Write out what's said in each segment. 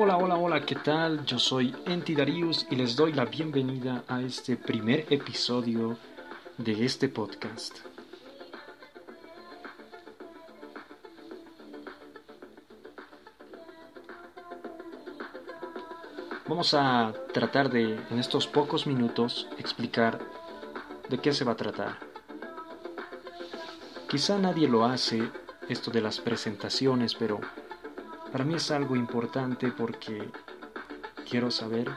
Hola, hola, hola, ¿qué tal? Yo soy Enti Darius y les doy la bienvenida a este primer episodio de este podcast. Vamos a tratar de, en estos pocos minutos, explicar de qué se va a tratar. Quizá nadie lo hace, esto de las presentaciones, pero para mí es algo importante porque quiero saber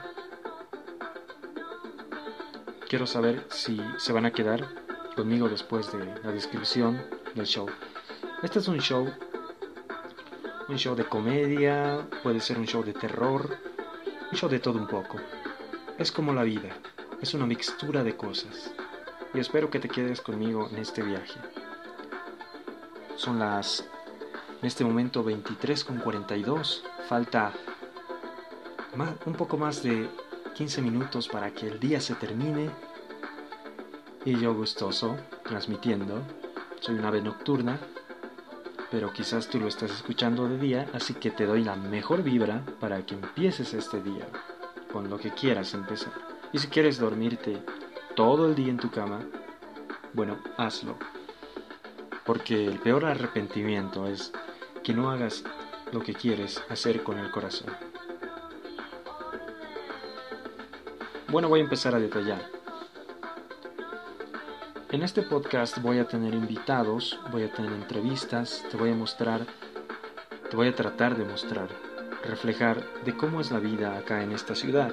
quiero saber si se van a quedar conmigo después de la descripción del show. Este es un show un show de comedia, puede ser un show de terror, un show de todo un poco. Es como la vida, es una mixtura de cosas. Y espero que te quedes conmigo en este viaje. Son las en este momento 23 con 42. Falta un poco más de 15 minutos para que el día se termine. Y yo gustoso, transmitiendo. Soy una ave nocturna, pero quizás tú lo estás escuchando de día, así que te doy la mejor vibra para que empieces este día con lo que quieras empezar. Y si quieres dormirte todo el día en tu cama, bueno, hazlo. Porque el peor arrepentimiento es que no hagas lo que quieres hacer con el corazón. Bueno, voy a empezar a detallar. En este podcast voy a tener invitados, voy a tener entrevistas, te voy a mostrar, te voy a tratar de mostrar, reflejar de cómo es la vida acá en esta ciudad.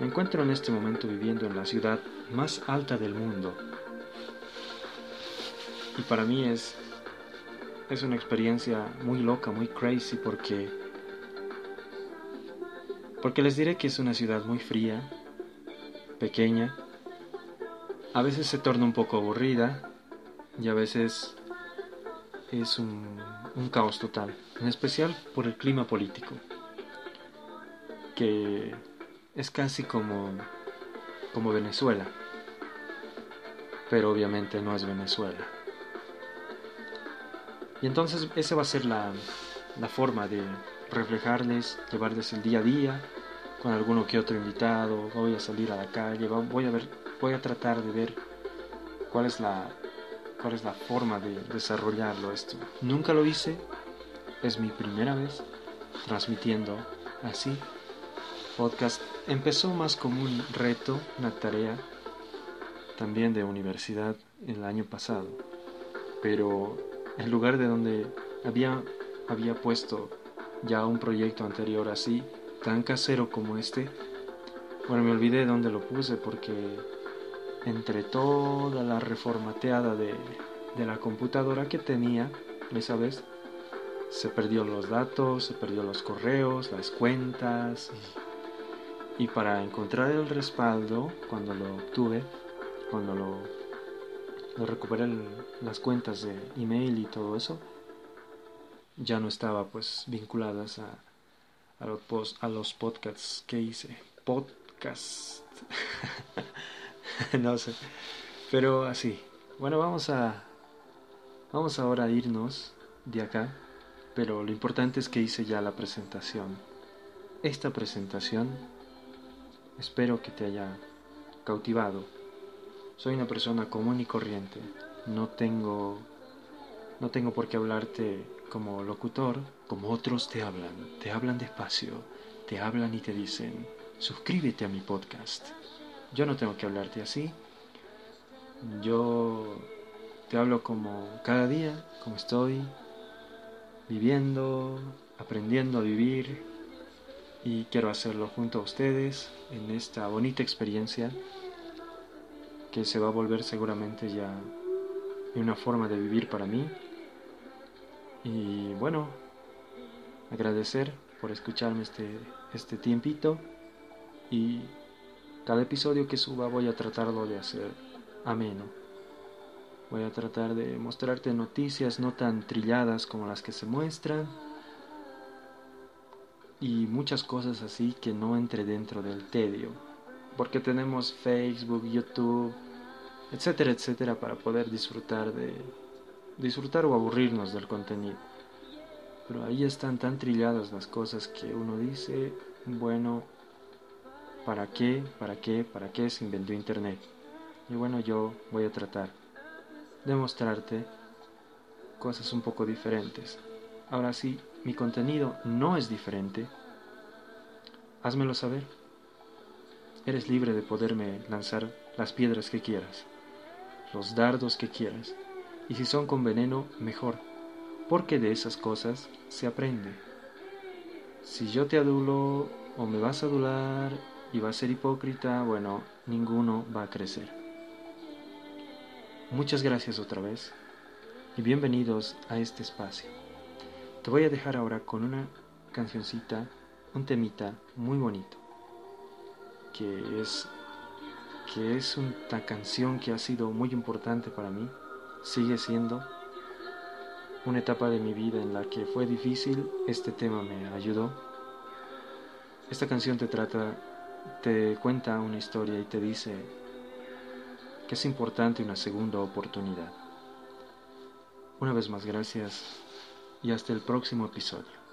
Me encuentro en este momento viviendo en la ciudad más alta del mundo. Y para mí es es una experiencia muy loca, muy crazy porque porque les diré que es una ciudad muy fría, pequeña. A veces se torna un poco aburrida y a veces es un, caos total, en especial por el clima político, que es casi como, como Venezuela, pero obviamente no es Venezuela. Y entonces esa va a ser la, forma de reflejarles, llevarles el día a día con alguno que otro invitado, voy a salir a la calle, voy a ver, voy a tratar de ver cuál es la cuál es la forma de desarrollarlo esto. Nunca lo hice, es mi primera vez transmitiendo así. Podcast empezó más como un reto, una tarea también de universidad el año pasado, pero el lugar de donde había, había puesto ya un proyecto anterior así, tan casero como este. Bueno, me olvidé de dónde lo puse porque entre toda la reformateada de, de la computadora que tenía esa vez, se perdió los datos, se perdió los correos, las cuentas. Y para encontrar el respaldo, cuando lo obtuve, cuando lo de recuperar las cuentas de email y todo eso, ya no estaba pues vinculadas a, a, los, a los podcasts que hice. Podcast. no sé. Pero así. Bueno, vamos a... Vamos ahora a irnos de acá. Pero lo importante es que hice ya la presentación. Esta presentación espero que te haya cautivado soy una persona común y corriente. No tengo no tengo por qué hablarte como locutor, como otros te hablan. Te hablan despacio, te hablan y te dicen, suscríbete a mi podcast. Yo no tengo que hablarte así. Yo te hablo como cada día, como estoy, viviendo, aprendiendo a vivir y quiero hacerlo junto a ustedes en esta bonita experiencia que se va a volver seguramente ya una forma de vivir para mí. Y bueno, agradecer por escucharme este, este tiempito y cada episodio que suba voy a tratarlo de hacer ameno. Voy a tratar de mostrarte noticias no tan trilladas como las que se muestran y muchas cosas así que no entre dentro del tedio. Porque tenemos Facebook, YouTube, etcétera, etcétera, para poder disfrutar de disfrutar o aburrirnos del contenido. Pero ahí están tan trilladas las cosas que uno dice, bueno, ¿para qué? ¿Para qué? ¿Para qué se inventó Internet? Y bueno, yo voy a tratar de mostrarte cosas un poco diferentes. Ahora sí, mi contenido no es diferente. Házmelo saber. Eres libre de poderme lanzar las piedras que quieras, los dardos que quieras, y si son con veneno, mejor, porque de esas cosas se aprende. Si yo te adulo o me vas a adular y vas a ser hipócrita, bueno, ninguno va a crecer. Muchas gracias otra vez y bienvenidos a este espacio. Te voy a dejar ahora con una cancioncita, un temita muy bonito, que es que es una canción que ha sido muy importante para mí, sigue siendo una etapa de mi vida en la que fue difícil, este tema me ayudó. Esta canción te trata, te cuenta una historia y te dice que es importante una segunda oportunidad. Una vez más, gracias y hasta el próximo episodio.